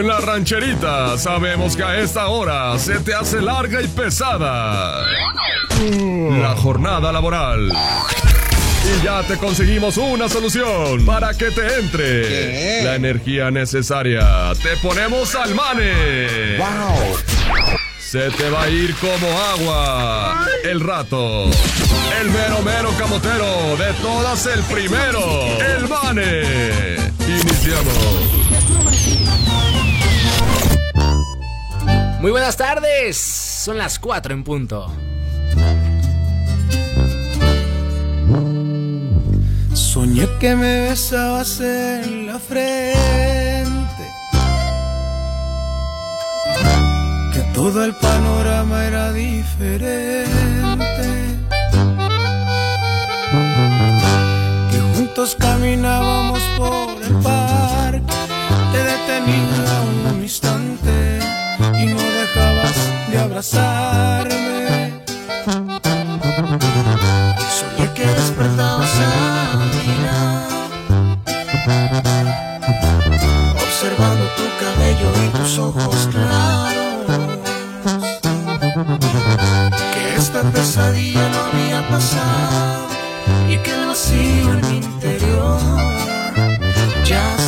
En la rancherita sabemos que a esta hora se te hace larga y pesada la jornada laboral. Y ya te conseguimos una solución para que te entre la energía necesaria. Te ponemos al mane. ¡Wow! Se te va a ir como agua el rato. El mero mero camotero de todas el primero. El mane. Iniciamos. Muy buenas tardes. Son las 4 en punto. Soñé que me besabas en la frente. Que todo el panorama era diferente. Que juntos caminábamos por el parque. Te detenía un instante y no dejabas de abrazarme. Soñé que despertabas a mi lado, observando tu cabello y tus ojos claros. Que esta pesadilla no había pasado y que el vacío en mi interior ya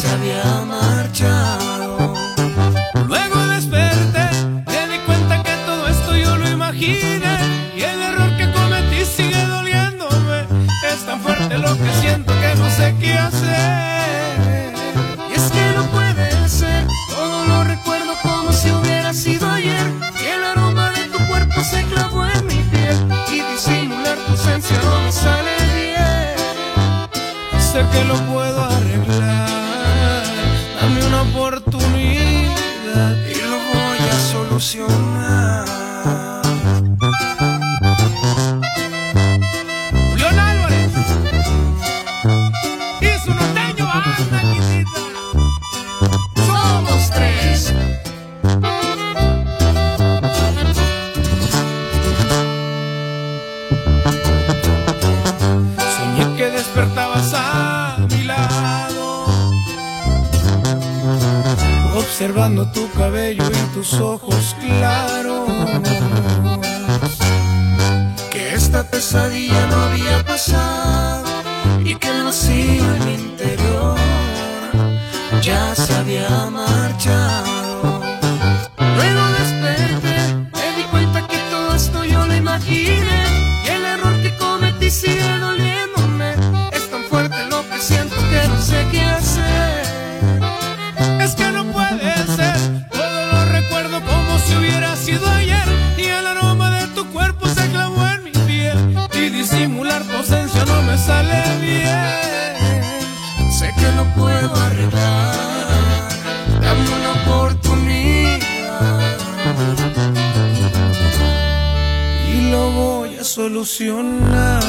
solucionar.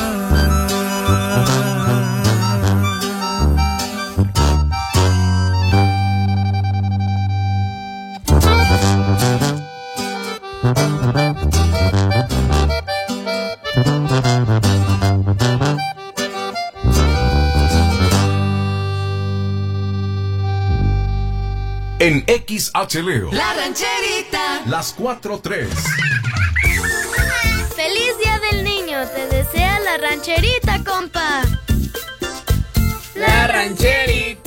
En XHLEO. La rancherita. Las 4-3. Te desea la rancherita, compa. La rancherita.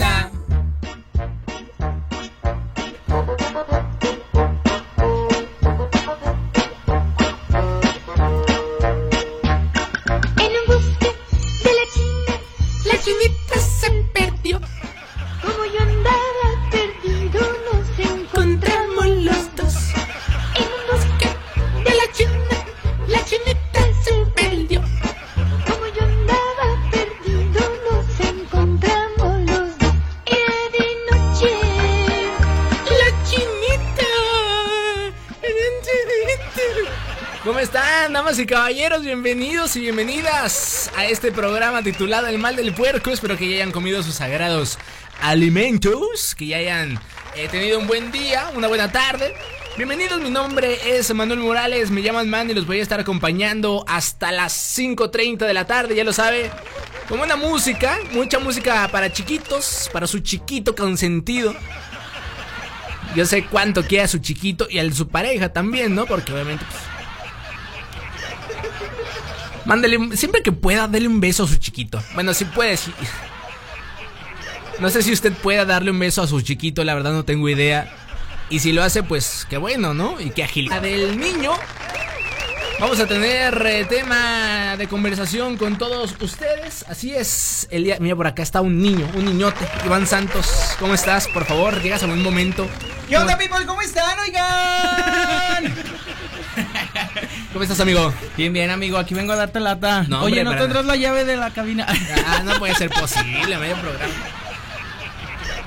Bienvenidos y bienvenidas a este programa titulado El mal del puerco. Espero que ya hayan comido sus sagrados alimentos, que ya hayan eh, tenido un buen día, una buena tarde. Bienvenidos, mi nombre es Manuel Morales, me llaman Man y los voy a estar acompañando hasta las 5.30 de la tarde, ya lo sabe. Con buena música, mucha música para chiquitos, para su chiquito consentido. Yo sé cuánto quiere a su chiquito y a su pareja también, ¿no? Porque obviamente. Pues, mándele, un- siempre que pueda, dele un beso a su chiquito. Bueno, si puede, sí. No sé si usted pueda darle un beso a su chiquito, la verdad no tengo idea. Y si lo hace, pues qué bueno, ¿no? Y qué agilidad. Del niño. Vamos a tener eh, tema de conversación con todos ustedes. Así es. El día, mira, por acá está un niño, un niñote. Iván Santos, ¿cómo estás? Por favor, llegas a un momento. ¿Qué onda, people? ¿Cómo están? Oigan. ¿Cómo estás, amigo? Bien, bien, amigo. Aquí vengo a darte lata. No, Oye, hombre, ¿no tendrás la llave de la cabina? Ah, no puede ser posible, medio programa.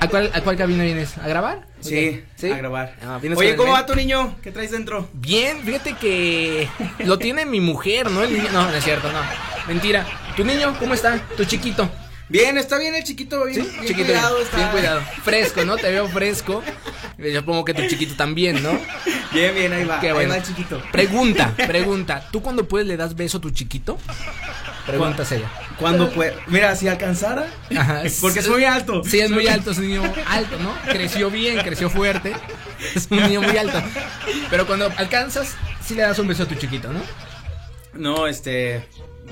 ¿A cuál, ¿A cuál cabina vienes? ¿A grabar? Sí, Ok. a grabar. Ah, ¿vienes Oye, ¿cómo va tu niño? ¿Qué traes dentro? Bien, fíjate que lo tiene mi mujer, ¿no? El niño- No, no es cierto, no. Mentira. ¿Tu niño cómo está? Tu chiquito. Bien, está bien el chiquito, bien, ¿Sí? bien chiquito. cuidado. está. bien cuidado. Fresco, ¿no? Te veo fresco. Yo supongo que tu chiquito también, ¿no? Bien, bien, ahí va. Qué bueno. Ahí va el chiquito. Pregunta, pregunta. ¿Tú cuando puedes le das beso a tu chiquito? Preguntas ella. ¿Cuándo puede? Mira, si alcanzara. Ajá. Porque es muy alto. Sí, es muy alto, es un niño alto, ¿no? Creció bien, creció fuerte. Es un niño muy alto. Pero cuando alcanzas, sí le das un beso a tu chiquito, ¿no? No, este.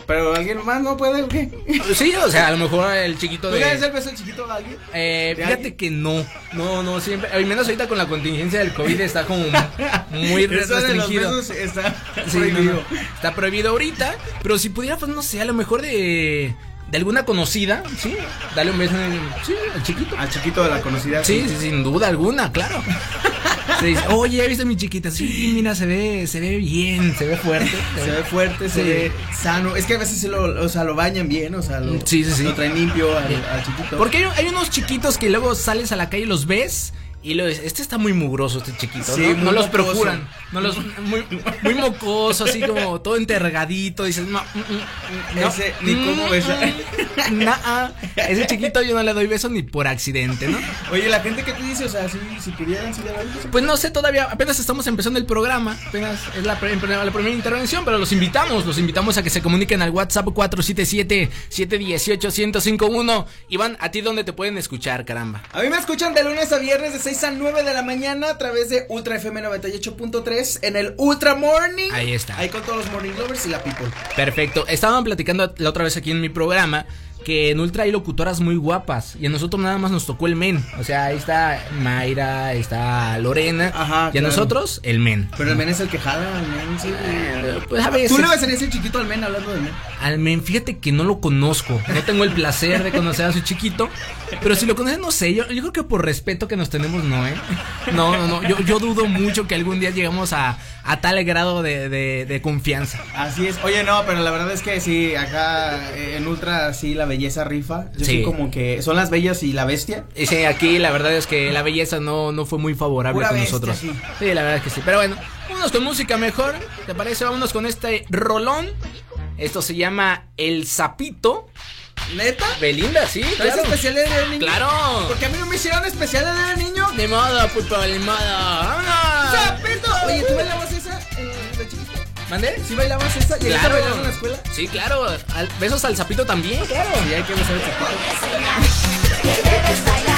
Pero alguien más no puede, ¿o qué? Sí, o sea, a lo mejor el chiquito ¿Tú le das de... el beso al chiquito a alguien? Eh, ¿De fíjate alguien? que no, no, no, siempre, al menos ahorita con la contingencia del COVID está como muy de restringido. está Sí, prohibido. no. Está prohibido ahorita, pero si pudiera, pues no sé, a lo mejor de, de alguna conocida, ¿sí? Dale un beso en- sí, al chiquito. Al chiquito de la conocida. Sí, sí, sin duda alguna, claro. Se dice, oye, ¿ya viste mi chiquita? Sí, mira, se ve, se ve bien, se ve fuerte. Se ve fuerte, se Sí. ve sano. Es que a veces se lo, o sea, lo bañan bien, o sea, lo, Sí, sí, sí. lo traen limpio al, al chiquito. Porque hay, hay unos chiquitos que luego sales a la calle y los ves y lo ves, este está muy mugroso este chiquito, Sí, ¿no? los mocoso. procuran, no los muy, muy mocoso, así como todo entergadito, dices, no, mm, mm, no, Ese, ni cómo besa. mm, nah, ese chiquito yo no le doy beso ni por accidente, ¿no? Oye, la gente que te dice, o sea, si, si pudieran, si le beso. Pues no sé todavía, apenas estamos empezando el programa, apenas es la, pre- la primera intervención, pero los invitamos, los invitamos a que se comuniquen al WhatsApp 477-718-1051. Iván, ¿a ti dónde te pueden escuchar, caramba? A mí me escuchan de lunes a viernes de 6 a 9 de la mañana a través de Ultra FM 98.3 en el Ultra Morning. Ahí está. Ahí con todos los Morning Lovers y la People. Perfecto. Estaban platicando la otra vez aquí en mi programa que en Ultra hay locutoras muy guapas y a nosotros nada más nos tocó el men. O sea, ahí está Mayra, está Lorena Ajá, y a nosotros el men. Pero el men es el que jala, el men, sí. Eh, Pues a veces Tú le besarías el chiquito al men hablando del men. al men, fíjate que no lo conozco. No tengo el placer de conocer a su chiquito. Pero si lo conoces, no sé. Yo, yo creo que por respeto que nos tenemos, no, ¿eh? No, no, no. Yo, yo dudo mucho que algún día lleguemos a, a tal grado de, de- de confianza. Así es. Oye, no, pero la verdad es que sí, acá eh, en Ultra sí la belleza rifa. Yo Sí. sí como que son las bellas y la bestia. Y sí, aquí la verdad es que la belleza no, no fue muy favorable Pura con bestia, nosotros. sí. Sí, la verdad es que sí. Pero bueno, vámonos con música mejor. ¿Te parece? Vámonos con este rolón. Esto se llama El Sapito. ¿Neta? Belinda, sí, ¿Traes claro. especiales de niño? Claro. Porque a mí no me hicieron especiales de niño. Ni modo, puto, ni modo. ¡Vámonos! ¡Sapito! Oye, ¿tú esa en de chiquito? ¿Mandé? ¿Sí bailabas esa? ¿Llegaste a bailar en la escuela? Sí, claro. Al- besos al sapito también, claro. Sí, hay que besar el sapito. Que debes bailar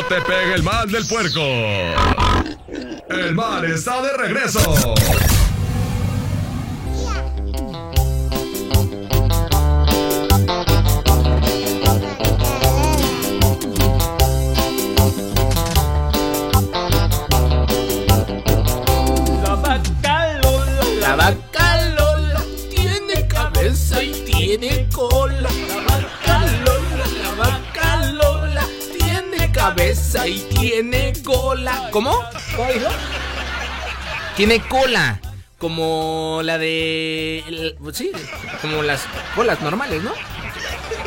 no te pegue el mal del puerco. El mal está de regreso. ¿Cómo? ¿Cómo dijo? Tiene cola. Como la de. el- Sí, como las colas normales, ¿no?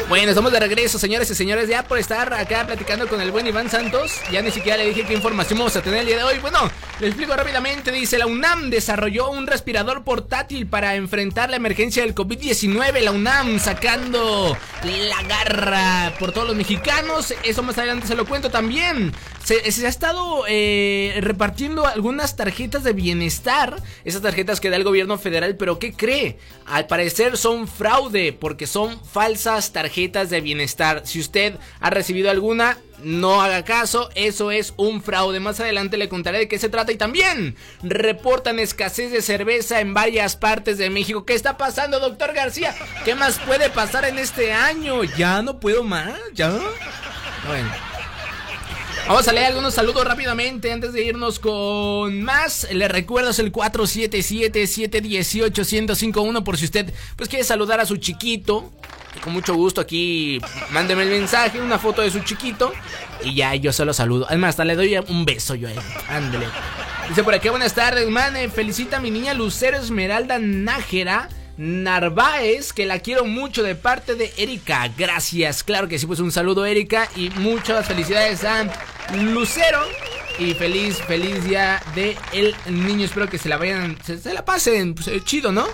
Bueno, estamos de regreso, señores y señores, ya por estar acá platicando con el buen Iván Santos. Ya ni siquiera le dije qué información vamos a tener el día de hoy. Bueno, le explico rápidamente. Dice, la UNAM desarrolló un respirador portátil para enfrentar la emergencia del COVID-19. La UNAM sacando la garra por todos los mexicanos. Eso más adelante se lo cuento también. Se, ha estado eh, repartiendo algunas tarjetas de bienestar. Esas tarjetas que da el gobierno federal, pero ¿qué cree? Al parecer son fraude porque son falsas tarjetas de bienestar. Si usted ha recibido alguna, no haga caso, eso es un fraude. Más adelante le contaré de qué se trata y también reportan escasez de cerveza en varias partes de México. ¿Qué está pasando, doctor García? ¿Qué más puede pasar en este año? Ya no puedo más, ya. Bueno. Vamos a leer algunos saludos rápidamente antes de irnos con más. Les recuerdo es el 477-718-1051 por si usted pues quiere saludar a su chiquito. Con mucho gusto aquí mándeme el mensaje, una foto de su chiquito y ya yo se lo saludo. Además, hasta le doy un beso yo a él. Ándele. Dice por aquí, buenas tardes, man. felicita a mi niña Lucero Esmeralda Nájera. Narváez, que la quiero mucho de parte de Erika. Gracias, claro que sí, pues un saludo Erika y muchas felicidades a Lucero. Y feliz, feliz día de el niño. Espero que se la vayan, se, se la pasen, pues, eh, chido, ¿no?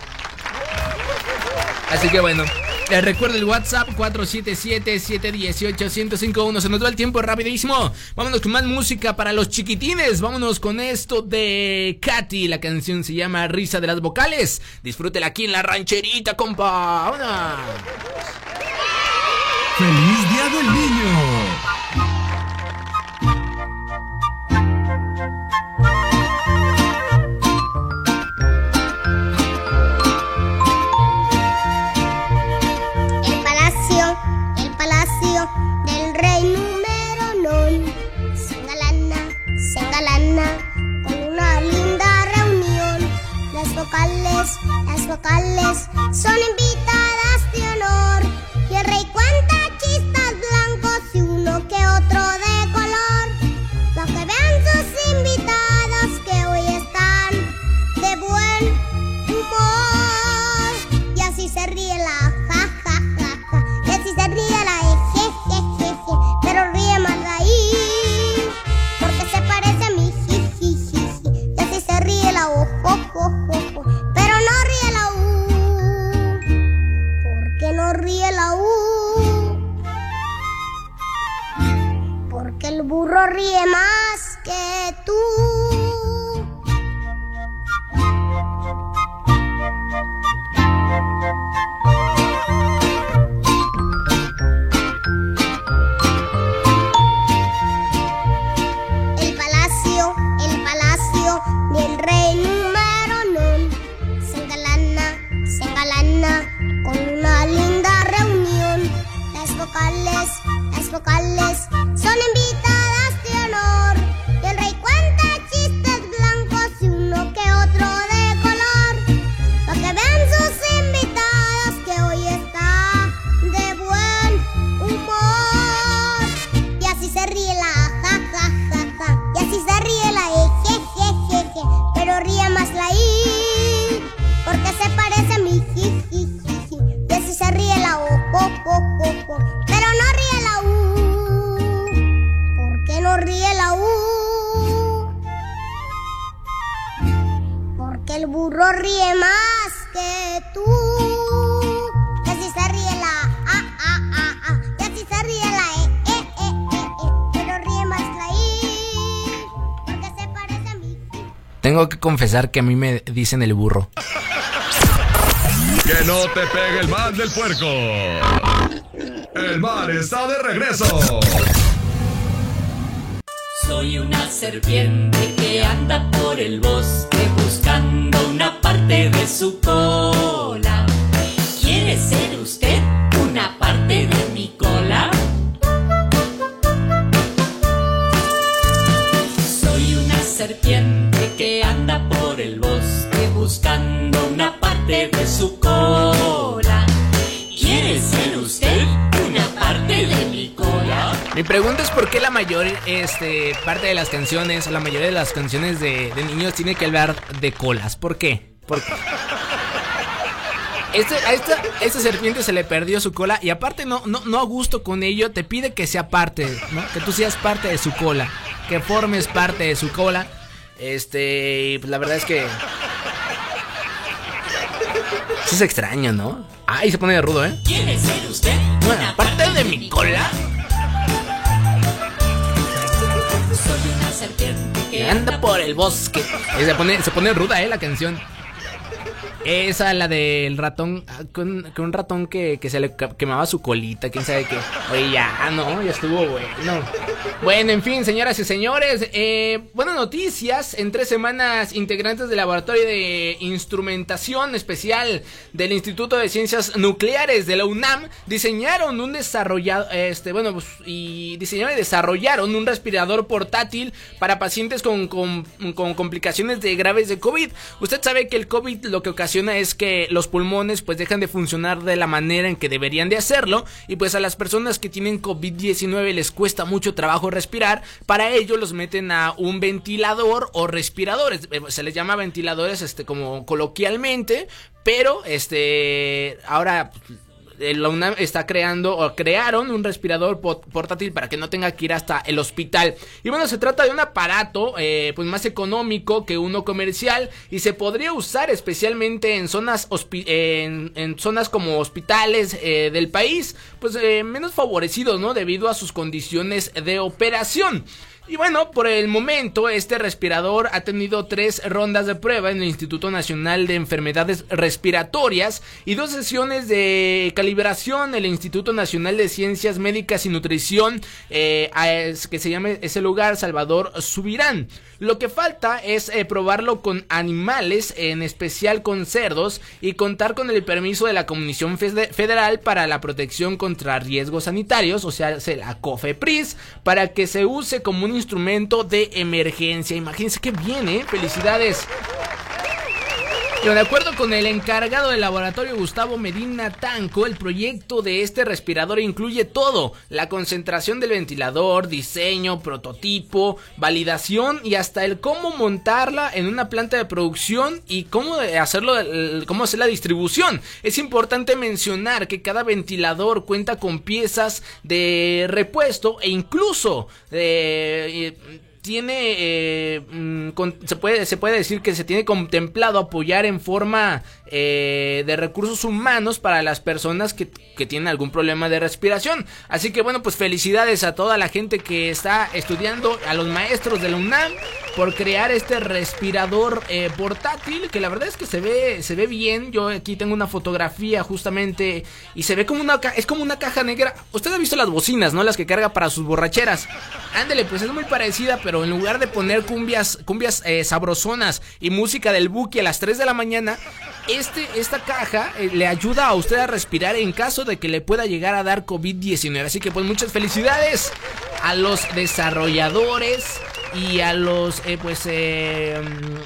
Así que bueno, les recuerdo el WhatsApp 477-718-1051. Se nos va el tiempo rapidísimo. Vámonos con más música para los chiquitines. Vámonos con esto de Katy. La canción se llama Risa de las Vocales. Disfrútela aquí en la rancherita, compa. ¡Vámonos! ¡Feliz Día del Niño! Con una linda reunión. Las vocales, las vocales son invitadas de honor y el rey cuenta chistes el burro ríe más que tú. Y así se ríe la a a a a. Y así se ríe la e e e e e. Pero ríe más la i. Porque se parece a mí. Tengo que confesar que a mí me dicen el burro. Que no te pegue el mal del puerco. El mal está de regreso. Soy una serpiente que anda por el bosque buscando una parte de su cola. ¿Quiere ser usted una parte de mi cola? Soy una serpiente que anda por el bosque buscando una parte de su cola. Mi pregunta es por qué la mayor este, parte de las canciones, la mayoría de las canciones de, de niños tiene que hablar de colas. ¿Por qué? ¿Por qué? Este, a esta, esta serpiente se le perdió su cola y aparte no, no, no a gusto con ello, te pide que sea parte, ¿no? Que tú seas parte de su cola, que formes parte de su cola. Este, pues la verdad es que... Sí es extraño, ¿no? Ay, se pone de rudo, ¿eh? ¿Quiere ser usted Bueno, parte de mi cola. Soy una serpiente que que anda por el bosque. Y se pone, se pone ruda, eh, la canción. Esa, la del ratón, ah, con, un ratón que, que se le quemaba su colita, quién sabe qué. Oye, ya, no, ya estuvo bueno. Bueno, en fin, señoras y señores, eh, buenas noticias. En tres semanas, integrantes del Laboratorio de Instrumentación Especial del Instituto de Ciencias Nucleares de la UNAM diseñaron un desarrollado, este, bueno, pues, y diseñaron y desarrollaron un respirador portátil para pacientes con, con, con complicaciones de graves de COVID. Usted sabe que el COVID lo que ocasiona es que los pulmones pues dejan de funcionar de la manera en que deberían de hacerlo y pues a las personas que tienen COVID-19 les cuesta mucho trabajo respirar, para ello los meten a un ventilador o respiradores, Eh, se les llama ventiladores este como coloquialmente, pero este ahora la UNAM está creando o crearon un respirador portátil para que no tenga que ir hasta el hospital. Y bueno, se trata de un aparato eh, pues más económico que uno comercial y se podría usar especialmente en zonas en, en zonas como hospitales eh, del país, pues eh, menos favorecidos, ¿no? Debido a sus condiciones de operación. Y bueno, por el momento este respirador ha tenido tres rondas de prueba en el Instituto Nacional de Enfermedades Respiratorias y dos sesiones de calibración en el Instituto Nacional de Ciencias Médicas y Nutrición, eh, que se llama ese lugar Salvador Subirán. Lo que falta es eh, probarlo con animales, en especial con cerdos, y contar con el permiso de la Comisión Fede- Federal para la Protección contra Riesgos Sanitarios, o sea, se- la COFEPRIS, para que se use como un instrumento de emergencia. Imagínense qué bien, ¿eh? Felicidades. Y de acuerdo con el encargado del laboratorio Gustavo Medina Tanco, el proyecto de este respirador incluye todo, la concentración del ventilador, diseño, prototipo, validación y hasta el cómo montarla en una planta de producción y cómo hacerlo, cómo hacer la distribución. Es importante mencionar que cada ventilador cuenta con piezas de repuesto e incluso de tiene eh, mm, con- se puede se puede decir que se tiene contemplado apoyar en forma eh, de recursos humanos para las personas que, que tienen algún problema de respiración. Así que bueno pues felicidades a toda la gente que está estudiando a los maestros de la UNAM por crear este respirador eh, portátil que la verdad es que se ve se ve bien. Yo aquí tengo una fotografía justamente y se ve como una es como una caja negra. Usted ha visto las bocinas no las que carga para sus borracheras. Ándele pues es muy parecida pero en lugar de poner cumbias cumbias eh, sabrosonas y música del buki a las 3 de la mañana este, esta caja eh, le ayuda a usted a respirar en caso de que le pueda llegar a dar COVID-19. Así que pues muchas felicidades a los desarrolladores y a los eh, pues eh,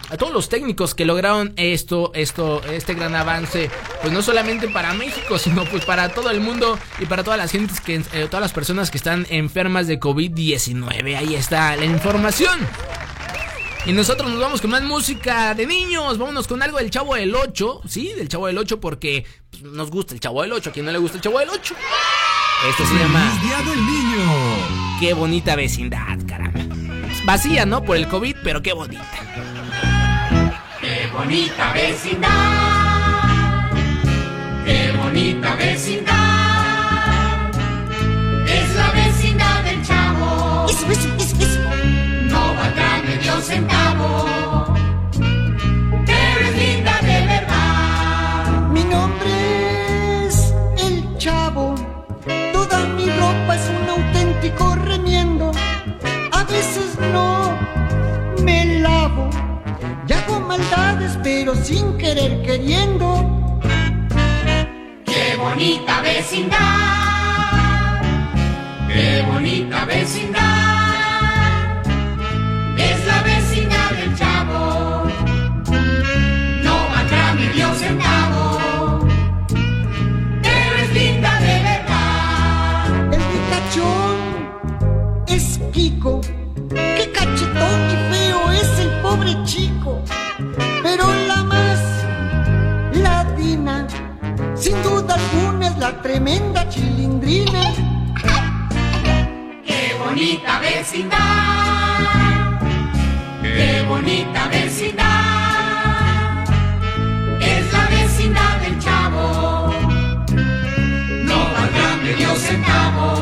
a todos los técnicos que lograron esto esto este gran avance pues no solamente para México sino pues para todo el mundo y para todas las gentes que todas las personas que están enfermas de COVID-19 ahí está la información y nosotros nos vamos con más música de niños. Vámonos con algo del Chavo del 8. Sí, del Chavo del 8 porque pues, nos gusta el Chavo del 8. A quien no le gusta el Chavo del 8. Este se llama ¡Feliz Día del Niño! Qué bonita vecindad, caramba. Vacía, ¿no? Por el COVID, pero qué bonita. Qué bonita vecindad, qué bonita vecindad. Es la vecindad del chavo, Eso, eso, centavo, pero es linda de verdad. Mi nombre es El Chavo. Toda mi ropa es un auténtico remiendo. A veces no me lavo. Y hago maldades, pero sin querer queriendo. Qué bonita vecindad, qué bonita vecindad. Bonita vecindad, qué bonita vecindad. Medio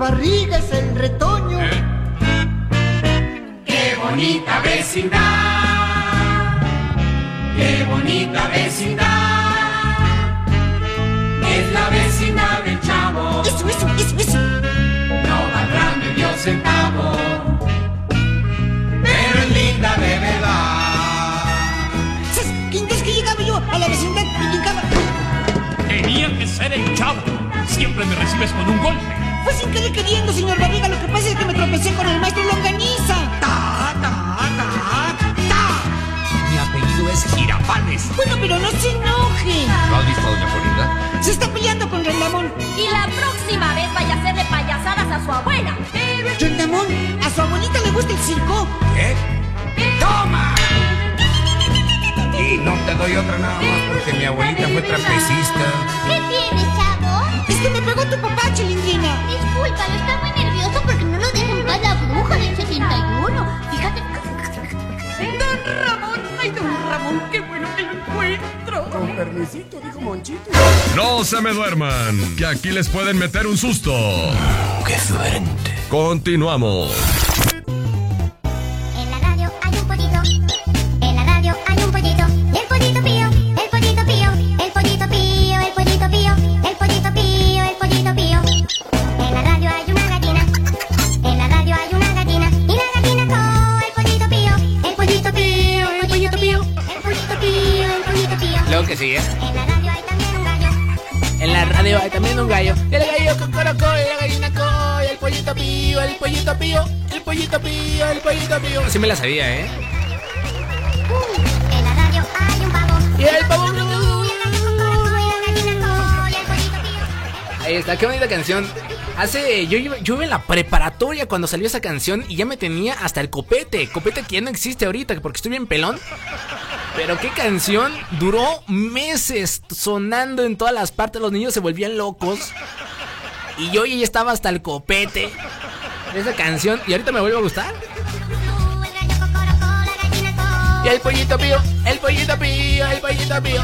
Barriga es el retoño. Qué bonita vecindad, qué bonita vecindad. Es la vecindad del chavo. Eso, eso, eso, eso. no valdrá medio centavo, pero es linda de verdad. ¿Sabes? Que entonces que llegaba yo a la vecindad y llegaba... Tenía que ser el chavo. Siempre me recibes con un golpe. Fue sin querer queriendo, señor Barriga, lo que pasa es que me tropecé con el maestro Longaniza. Ta, ta, ta, ta. Mi apellido es Girafales. Bueno, pero no se enoje. ¿No has visto a Doña Florinda? Se está peleando con Rendamón. Y la próxima vez vaya a hacerle payasadas a su abuela. Rendamón, a su abuelita le gusta el circo. ¿Qué? ¡Toma! Y no te doy otra nada más porque mi abuelita fue trapecista. ¿Qué chavo? Pegó tu papá, Chilindrina. Discúlpalo, está muy nervioso porque no lo deja en paz la bruja del 71. Fíjate. Don Ramón, ay, don Ramón, qué bueno que lo encuentro. No se me duerman, que aquí les pueden meter un susto. ¡Qué suerte! Continuamos. Pío, el pollito pío, el pollito pío. Así me la sabía, ¿eh? En la radio hay un pavo. Y el pavo. Ahí está, qué bonita canción. Hace. Yo, iba- yo iba en la preparatoria cuando salió esa canción y ya me tenía hasta el copete. Copete que ya no existe ahorita porque estoy bien pelón. Pero qué canción duró meses sonando en todas las partes. Los niños se volvían locos. Y yo ya estaba hasta el copete esa canción. Y ahorita me vuelve a gustar. Y el pollito pío, el pollito pío, el pollito pío.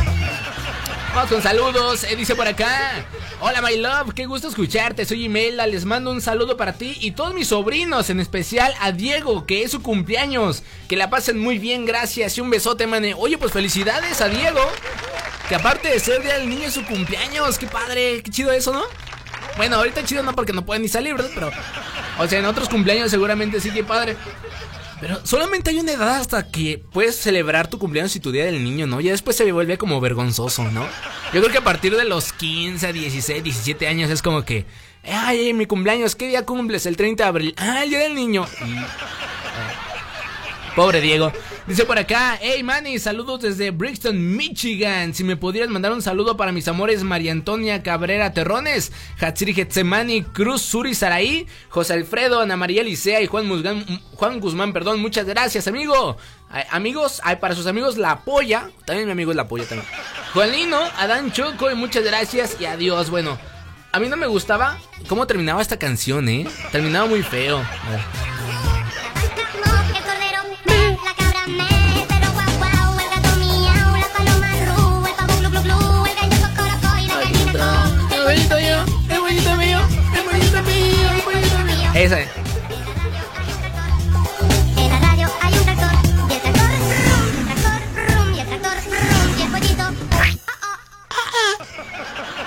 Vamos con saludos, eh, dice por acá. Hola, my love, qué gusto escucharte. Soy Imelda, les mando un saludo para ti y todos mis sobrinos, en especial a Diego, que es su cumpleaños. Que la pasen muy bien, gracias y un besote, mane. Oye, pues felicidades a Diego. Que aparte de ser día del niño es su cumpleaños, qué padre, qué chido eso, ¿no? Bueno, ahorita chido no porque no pueden ni salir, ¿verdad? Pero, o sea, en otros cumpleaños seguramente sí, qué padre. Pero solamente hay una edad hasta que puedes celebrar tu cumpleaños y tu día del niño, ¿no? Ya después se vuelve como vergonzoso, ¿no? Yo creo que a partir de los 15, 16, 17 años es como que, ay, mi cumpleaños, ¿qué día cumples? El 30 de abril. Ah, el día del niño. Y, eh, Pobre Diego. Dice por acá, hey Manny, saludos desde Brixton, Michigan. Si me pudieras mandar un saludo para mis amores María Antonia Cabrera Terrones, Hatsiri Getsemani, Cruz Suri Saraí, José Alfredo, Ana María Licea y Juan Juan Guzmán, perdón, muchas gracias, amigo. Amigos, para sus amigos La Polla, también mi amigo es La Polla también. Juanino, Adán Choco y muchas gracias y adiós. Bueno, a mí no me gustaba cómo terminaba esta canción, ¿eh? Terminaba muy feo. Pollito.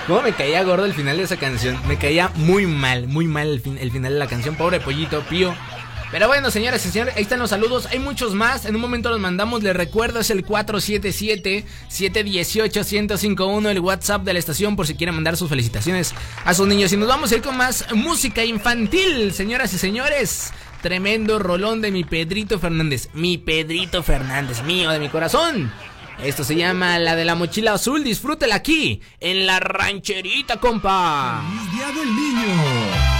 ¿Cómo me caía gordo el final de esa canción? Me caía muy mal, muy mal el, fin- el final de la canción. Pobre pollito, pío. Pero bueno, señoras y señores, ahí están los saludos. Hay muchos más. En un momento los mandamos. Les recuerdo, es el 477-718-1051, el WhatsApp de la estación, por si quieren mandar sus felicitaciones a sus niños. Y nos vamos a ir con más música infantil, señoras y señores. Tremendo rolón de mi Pedrito Fernández. Mi Pedrito Fernández, mío de mi corazón. Esto se llama la de la mochila azul. Disfrútela aquí, en la rancherita, compa. ¡Feliz Día del Niño!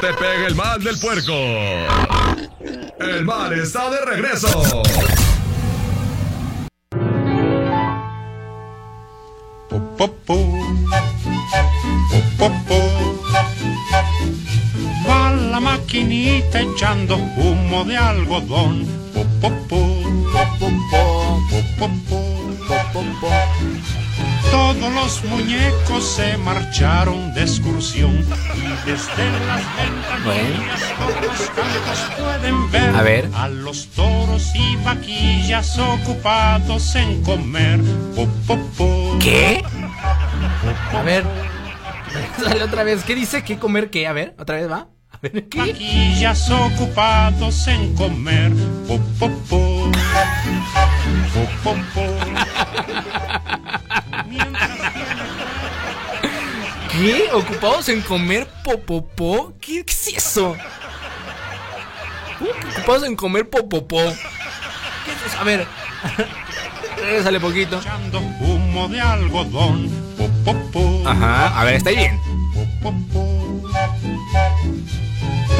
Te pegue el mal del puerco. El mal está de regreso. Popo. Popo. Va la maquinita echando humo de algodón. Popo. Popo. Todos los muñecos se marcharon de excursión y desde las ventanillas por los campos pueden ver A ver. a los toros y vaquillas ocupados en comer. Popo. ¿Qué? A ver. Sale otra vez. ¿Qué dice? ¿Qué comer qué? A ver, otra vez va. A ver, ¿qué? Vaquillas ocupados en comer. ¿Qué? ¿Ocupados en comer popopó? ¿Qué, qué es eso? ¿Cómo que ocupados en comer popopó? ¿Qué es eso? A ver. Regresale poquito. Humo de algodón. Ajá, a ver, está bien.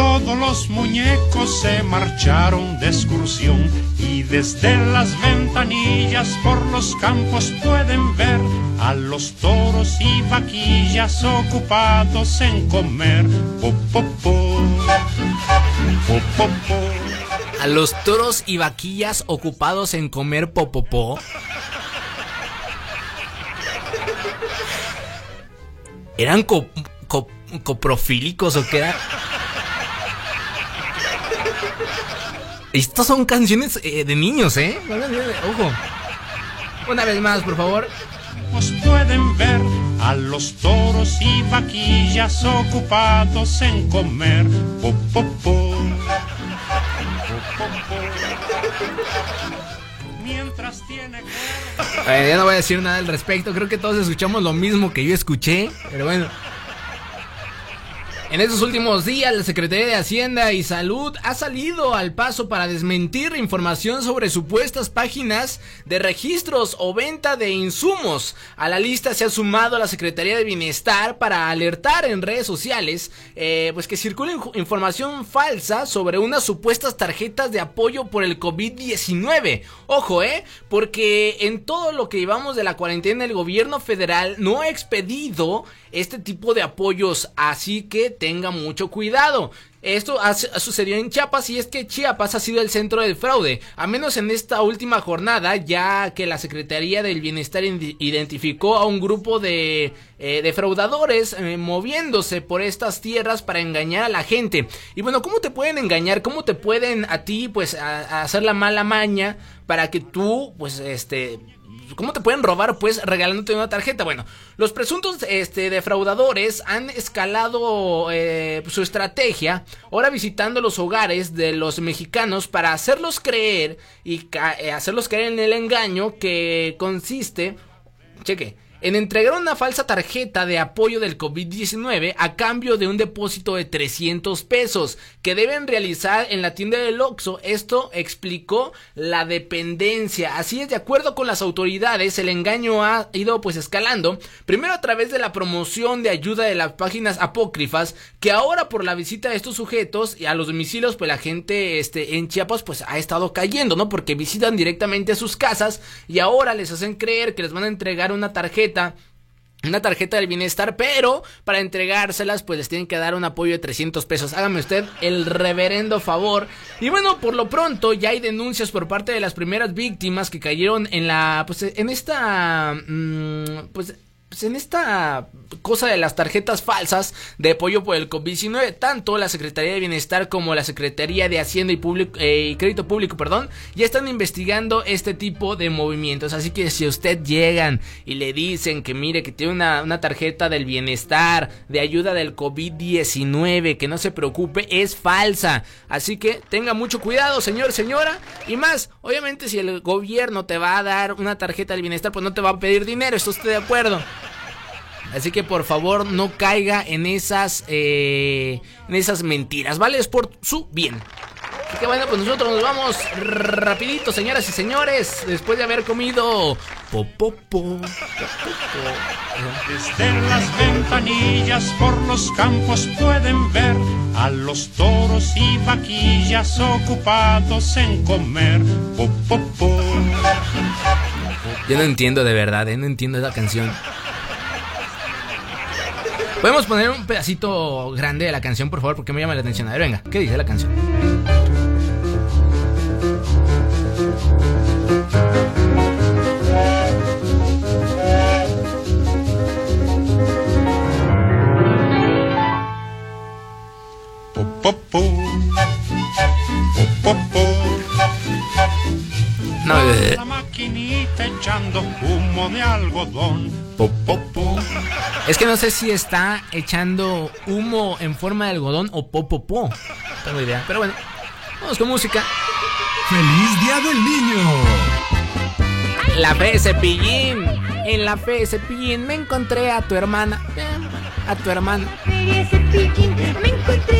Todos los muñecos se marcharon de excursión y desde las ventanillas por los campos pueden ver a los toros y vaquillas ocupados en comer. Popopo. Popopo. A los toros y vaquillas ocupados en comer popopó. ¿Eran co- co- coprofílicos o qué era? Estas son canciones eh, de niños, ¿eh? Ojo. Una vez más, por favor. Pues pueden ver a los toros y vaquillas ocupados en comer. Popopo. Mientras tiene Eh, ya no voy a decir nada al respecto. Creo que todos escuchamos lo mismo que yo escuché. Pero bueno. En estos últimos días, la Secretaría de Hacienda y Salud ha salido al paso para desmentir información sobre supuestas páginas de registros o venta de insumos. A la lista se ha sumado la Secretaría de Bienestar para alertar en redes sociales eh, pues que circula información falsa sobre unas supuestas tarjetas de apoyo por el COVID-19. Ojo, eh, porque en todo lo que llevamos de la cuarentena el gobierno federal no ha expedido este tipo de apoyos, así que tenga mucho cuidado. Esto ha, sucedido en Chiapas y es que Chiapas ha sido el centro del fraude, a menos en esta última jornada, ya que la Secretaría del Bienestar identificó a un grupo de eh, defraudadores eh, moviéndose por estas tierras para engañar a la gente. Y bueno, ¿cómo te pueden engañar? ¿Cómo te pueden a ti pues a- a hacer la mala maña para que tú pues este ¿Cómo te pueden robar pues regalándote una tarjeta? Bueno, los presuntos este, defraudadores han escalado eh, su estrategia, ahora visitando los hogares de los mexicanos para hacerlos creer y eh, hacerlos creer en el engaño que consiste, cheque, en entregar una falsa tarjeta de apoyo del COVID-19 a cambio de un depósito de 300 pesos que deben realizar en la tienda del Oxxo. Esto explicó la dependencia. Así es, de acuerdo con las autoridades, el engaño ha ido pues escalando, primero a través de la promoción de ayuda de las páginas apócrifas, que ahora por la visita de estos sujetos y a los domicilios, pues la gente este, en Chiapas pues ha estado cayendo, ¿no? Porque visitan directamente sus casas y ahora les hacen creer que les van a entregar una tarjeta una tarjeta del bienestar, pero para entregárselas pues les tienen que dar un apoyo de 300 pesos. Hágame usted el reverendo favor. Y bueno, por lo pronto ya hay denuncias por parte de las primeras víctimas que cayeron en la pues en esta mm, pues pues en esta cosa de las tarjetas falsas de apoyo por el COVID-19, tanto la Secretaría de Bienestar como la Secretaría de Hacienda y, eh, Crédito Público, perdón, ya están investigando este tipo de movimientos. Así que si usted llegan y le dicen que mire que tiene una, una tarjeta del bienestar, de ayuda del COVID-19, que no se preocupe, es falsa. Así que tenga mucho cuidado, señor, señora. Y más, obviamente si el gobierno te va a dar una tarjeta del bienestar, pues no te va a pedir dinero, ¿está usted de acuerdo? Así que por favor no caiga en esas, eh, en esas mentiras, ¿vale? Es por su bien. Así que bueno, pues nosotros nos vamos rapidito, señoras y señores, después de haber comido popopo. Desde las ventanillas por los campos pueden ver a los toros y vaquillas ocupados en comer. Po, po, po. Yo no entiendo de verdad, ¿eh? no entiendo esa canción. Podemos poner un pedacito grande de la canción, por favor, porque me llama la atención. A ver, venga, ¿qué dice la canción? No, eh, echando humo de algodón. po, po, po. Es que no sé si está echando humo en forma de algodón o popopó. No tengo idea. Pero bueno, vamos con música. ¡Feliz Día del Niño! La fe de cepillín. En la fe de cepillín me encontré a tu hermana. eh, A tu hermana. me encontré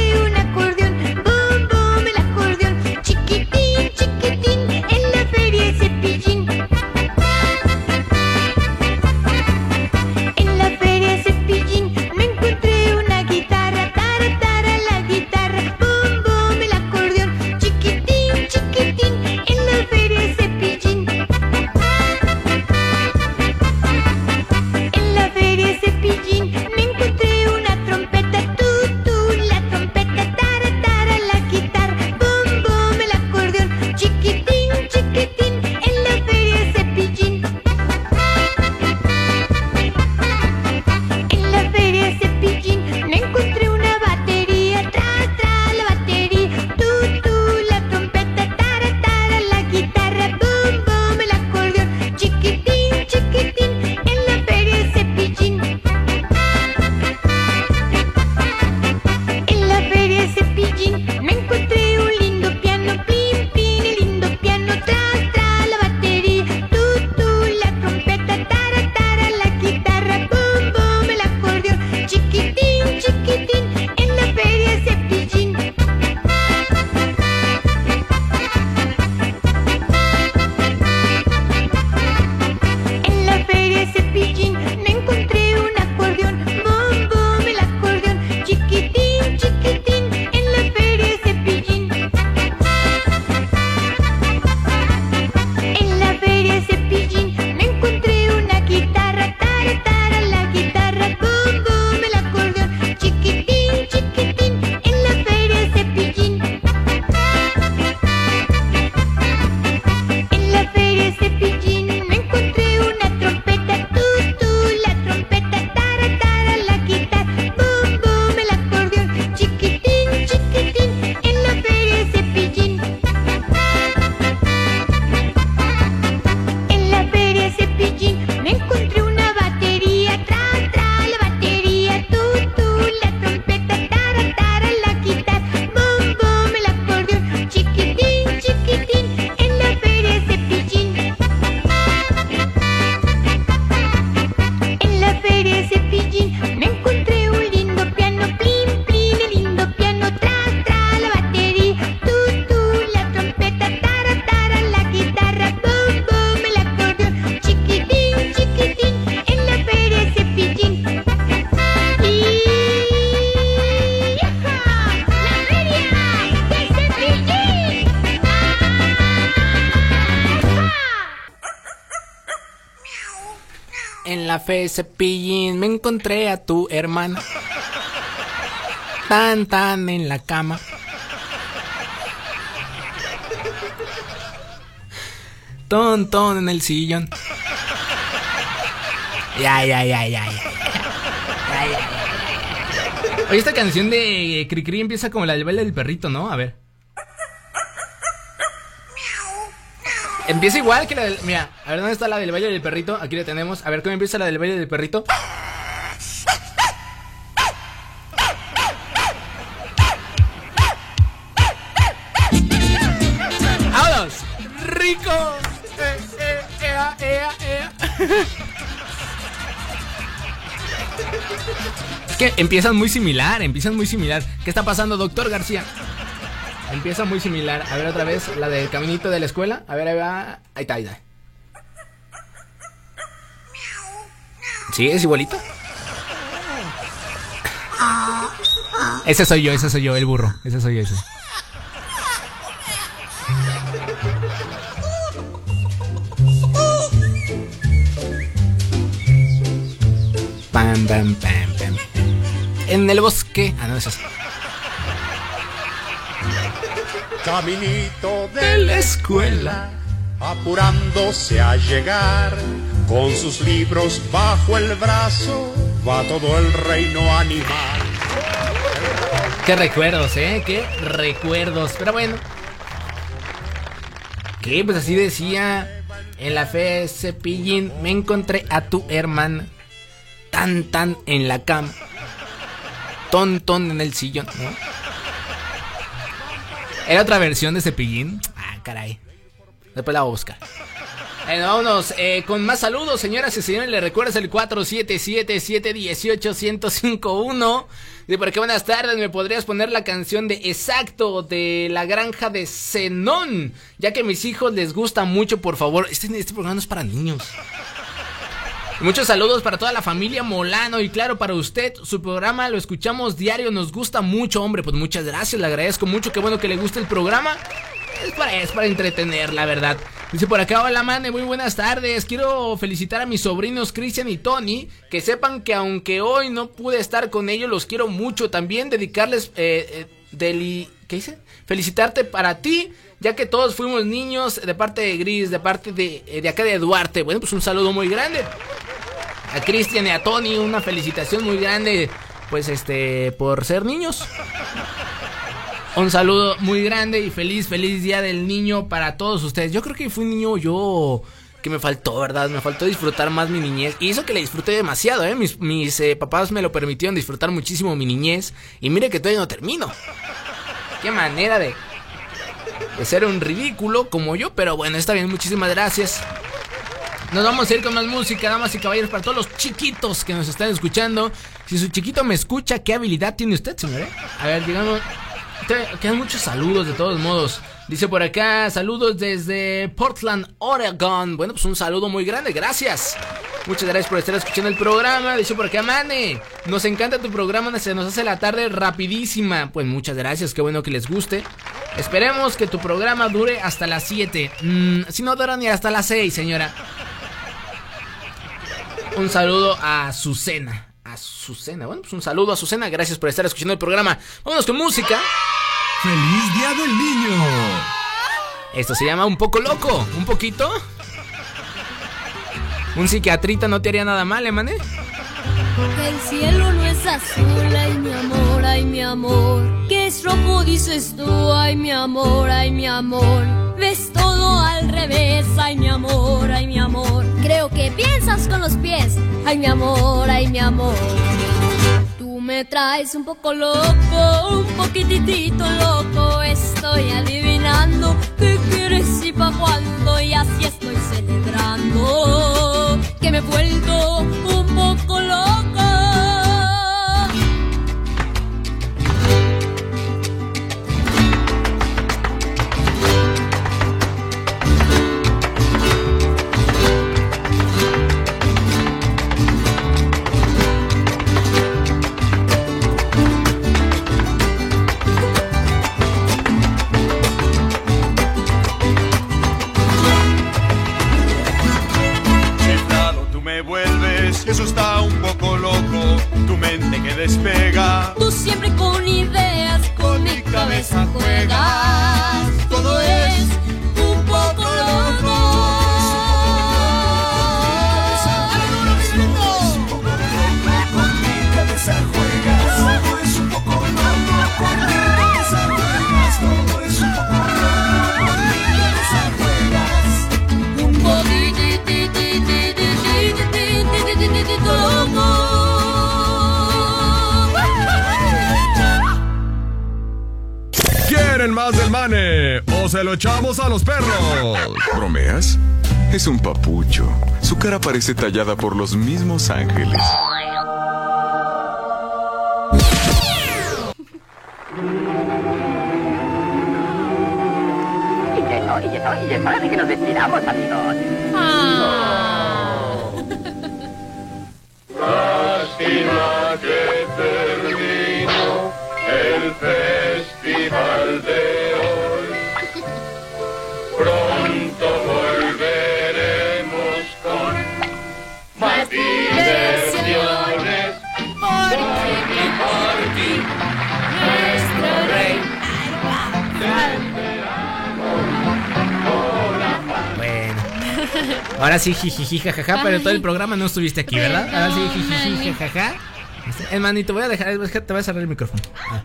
Cepillín me encontré a tu hermana. Tan tan en la cama. Ton ton en el sillón. Ya, ya, ya, ya, ya. Oye, esta canción de Cricri empieza como la del del perrito, ¿no? A ver. Empieza igual que la del. Mira, a ver dónde está la del baile del perrito. Aquí la tenemos. A ver cómo empieza la del baile del perrito. ¡Vámonos! ¡Rico! Eh, eh, ea, ea, ea. Es que empiezan muy similar, empiezan muy similar. ¿Qué está pasando, doctor García? Empieza muy similar. A ver otra vez, la del caminito de la escuela. A ver, ahí va. Ahí está, ahí está. ¿Sí? ¿Es igualito? Ese soy yo, ese soy yo, el burro. Ese soy yo, ese. Pam, pam, pam, pam. En el bosque. Ah, no, eso es. Caminito de la escuela, apurándose a llegar, con sus libros bajo el brazo, va todo el reino animal. Qué recuerdos, ¿eh? Qué recuerdos. Pero bueno. Que pues así decía en la fe Cepillín. Me encontré a tu hermana. Tan tan en la cama. Ton ton en el sillón, ¿no? Era otra versión de Cepillín. Ah, caray. Después la voy a buscar. Bueno, vámonos eh, con más saludos, señoras y señores. Les recuerdas el 477-718-1051. De por qué buenas tardes, ¿me podrías poner la canción de Exacto de la granja de Zenón? Ya que a mis hijos les gusta mucho, por favor. Este, este programa no es para niños. Muchos saludos para toda la familia Molano y claro para usted, su programa lo escuchamos diario, nos gusta mucho, hombre, pues muchas gracias, le agradezco mucho, qué bueno que le guste el programa. Es para, es para entretener, la verdad. Dice por acá, hola Mane, muy buenas tardes. Quiero felicitar a mis sobrinos Cristian y Tony. Que sepan que aunque hoy no pude estar con ellos, los quiero mucho. También dedicarles, eh, eh, deli- ¿qué dice? Felicitarte para ti, ya que todos fuimos niños de parte de Gris, de parte de, de acá de Duarte. Bueno, pues un saludo muy grande. A Cristian y a Tony, una felicitación muy grande, pues este, por ser niños. Un saludo muy grande y feliz, feliz día del niño para todos ustedes. Yo creo que fui un niño yo que me faltó, ¿verdad? Me faltó disfrutar más mi niñez. Y eso que le disfruté demasiado, ¿eh? Mis, mis eh, papás me lo permitieron disfrutar muchísimo mi niñez. Y mire que todavía no termino. Qué manera de, de ser un ridículo como yo. Pero bueno, está bien, muchísimas gracias. Nos vamos a ir con más música, damas y caballeros, para todos los chiquitos que nos están escuchando. Si su chiquito me escucha, ¿qué habilidad tiene usted, señor? eh? A ver, digamos, quedan muchos saludos de todos modos. Dice por acá, saludos desde Portland, Oregon. Bueno, pues un saludo muy grande, gracias. Muchas gracias por estar escuchando el programa. Dice por acá, Mane, nos encanta tu programa, se nos hace la tarde rapidísima. Pues muchas gracias, qué bueno que les guste. Esperemos que tu programa dure hasta las 7. Mm, si no dura ni hasta las 6, señora. Un saludo a Azucena. Azucena. Bueno, pues un saludo a Azucena. Gracias por estar escuchando el programa. Vámonos con música. ¡Feliz Día del Niño! Esto se llama Un poco loco. ¿Un poquito? Un psiquiatrita no te haría nada mal, ¿eh, mané? El cielo no es azul, ay mi amor, ay mi amor. Que es rojo, dices tú, ay mi amor, ay mi amor. Ves todo al revés, ay mi amor, ay mi amor. Creo que piensas con los pies, ay mi amor, ay mi amor. Me traes un poco loco, un poquitito loco. Estoy adivinando qué quieres y pa' cuándo, y así estoy celebrando que me he vuelto un poco loco. Eso está un poco loco, tu mente que despega. Tú siempre con ideas, con mi cabeza juegas. Todo ¿Quieren más del Mane? ¿O se lo echamos a los perros? ¿Bromeas? Es un papucho. Su cara parece tallada por los mismos ángeles. Oye, es hora de que nos despidamos, amigos. Lástima que terminó el festival de. Pronto volveremos con más diversiones. Porque mi party, nuestro rey. Bueno. Ahora sí, jijiji, jajaja, pero todo el programa no estuviste aquí, ¿verdad? Ahora sí, jijiji, jajaja. Hermanito, voy a dejar, te voy a cerrar el micrófono. Ah.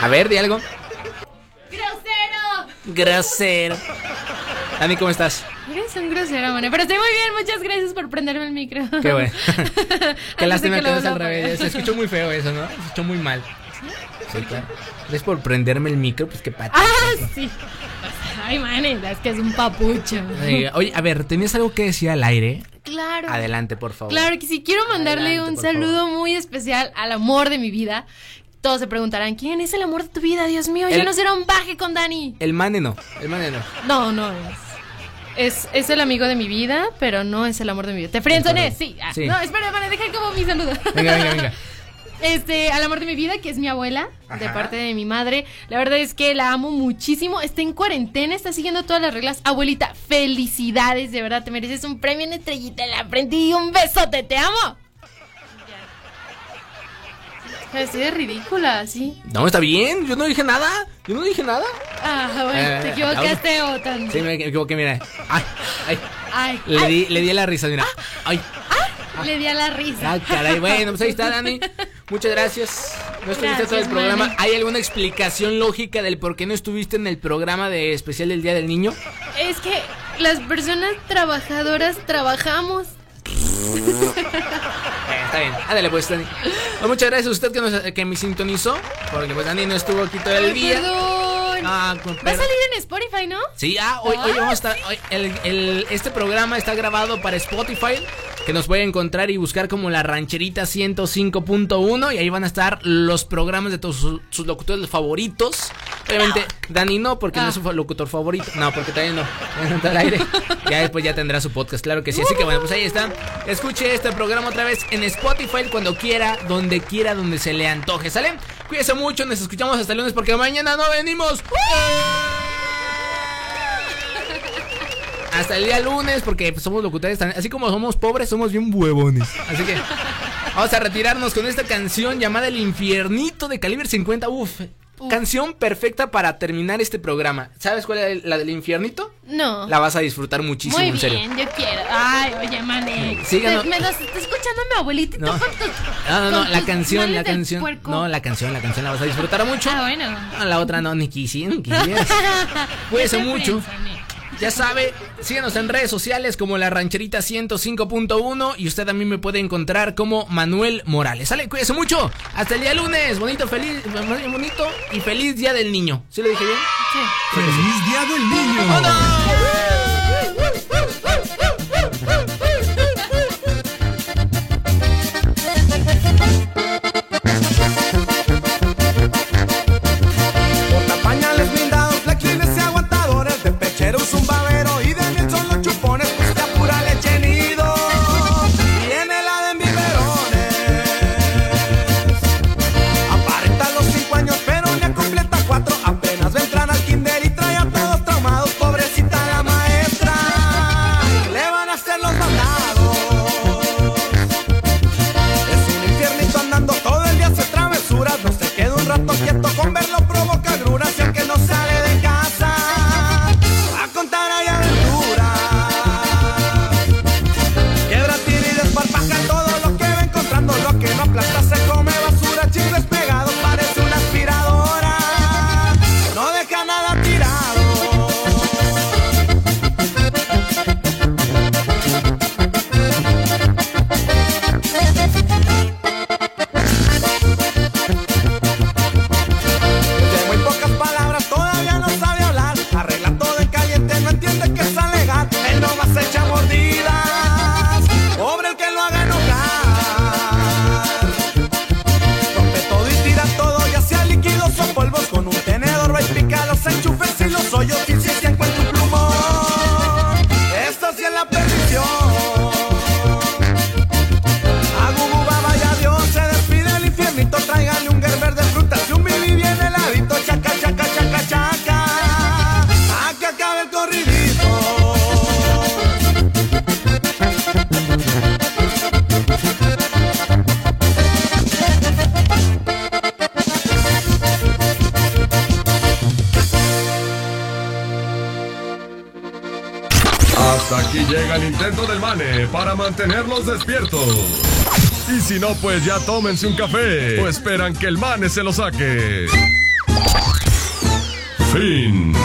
A ver, di algo. ¡Grosero! Dani, ¿cómo estás? Eres un grosero, mano. Pero estoy muy bien, muchas gracias por prenderme el micro. Qué bueno. Qué lástima que que lo es al revés. Se escuchó muy feo eso, ¿no? Se escuchó muy mal. Sí, claro. Es por prenderme el micro, pues qué pato. Ah, sí. Ay, manita, es que es un papucho. Oye, a ver, ¿tenías algo que decir al aire? Claro. Adelante, por favor. Claro que sí, quiero mandarle Adelante, un saludo muy especial al amor de mi vida. Todos se preguntarán, ¿quién es el amor de tu vida? Dios mío, El- yo no será un baje con Dani. El mane no. El mane no. No, no es. Es, es el amigo de mi vida, pero no es el amor de mi vida. ¿Te friendzoné? Sí. Ah, Sí. No, espera, espera, deja como mi saludo. Venga, venga, venga. Este, al amor de mi vida, que es mi abuela, de parte de mi madre. La verdad es que la amo muchísimo. Está en cuarentena, está siguiendo todas las reglas. Abuelita, felicidades, de verdad, te mereces un premio en estrellita en la frente y un besote, te amo. Estoy de ridícula, sí. No, está bien. Yo no dije nada. Yo no dije nada. Ah, bueno, Eh, te equivocaste o tan. Sí, me equivoqué, mira. Ay, ay. Ay, Le ay, di, le di a la risa, mira. Ay. le di a la risa. Ah, caray. Bueno, pues ahí está, Dani. Muchas gracias. No estuviste todo el programa. Mane. ¿Hay alguna explicación lógica del por qué no estuviste en el programa de especial del Día del Niño? Es que las personas trabajadoras trabajamos. Eh, está bien. Ándale, pues, Dani. Bueno, muchas gracias a usted que, nos, que me sintonizó. Porque pues Dani no estuvo aquí todo el día. Perdón. Ah, con- Va a salir en Spotify, ¿no? Sí, ah, hoy, hoy Ah, vamos a estar. hoy el- el- este programa está grabado para Spotify. Que nos puede encontrar y buscar como la rancherita 105.1. Y ahí van a estar los programas de todos sus, sus locutores favoritos. Obviamente, Dani no, porque no es su fa- locutor favorito. No, porque también no. al aire. Ya después ya tendrá su podcast, claro que sí. Así que bueno, pues ahí está. Escuche este programa otra vez en Spotify cuando quiera, donde quiera, donde se le antoje. ¿Sale? Cuídese mucho, nos escuchamos hasta el lunes porque mañana no venimos. Hasta el día lunes, porque pues, somos locutores, tan- así como somos pobres, somos bien huevones. Así que vamos a retirarnos con esta canción llamada El Infiernito de calibre 50. Uf, canción perfecta para terminar este programa. ¿Sabes cuál es la del Infiernito? No. La vas a disfrutar muchísimo, Muy en serio. bien, yo quiero. Ay, oye, mané. Sí, Te- no. me los está escuchando mi abuelita y No. tú con tus- No, no, no, la canción, la canción. No, la canción, la canción la vas a disfrutar mucho. Ah, bueno. No, la otra no, ni quisiera, ni quisieras. Cuídese Te mucho. frenzoné. Ya sabe, síganos en redes sociales como la rancherita 105.1 y usted también me puede encontrar como Manuel Morales. Sale, cuídese mucho. Hasta el día lunes. Bonito, feliz, bonito y feliz día del niño. ¿Sí lo dije bien? ¡Feliz Día del Niño! Se queda un rato quieto si no, pues ya tómense un café o esperan que el mane se lo saque. Fin.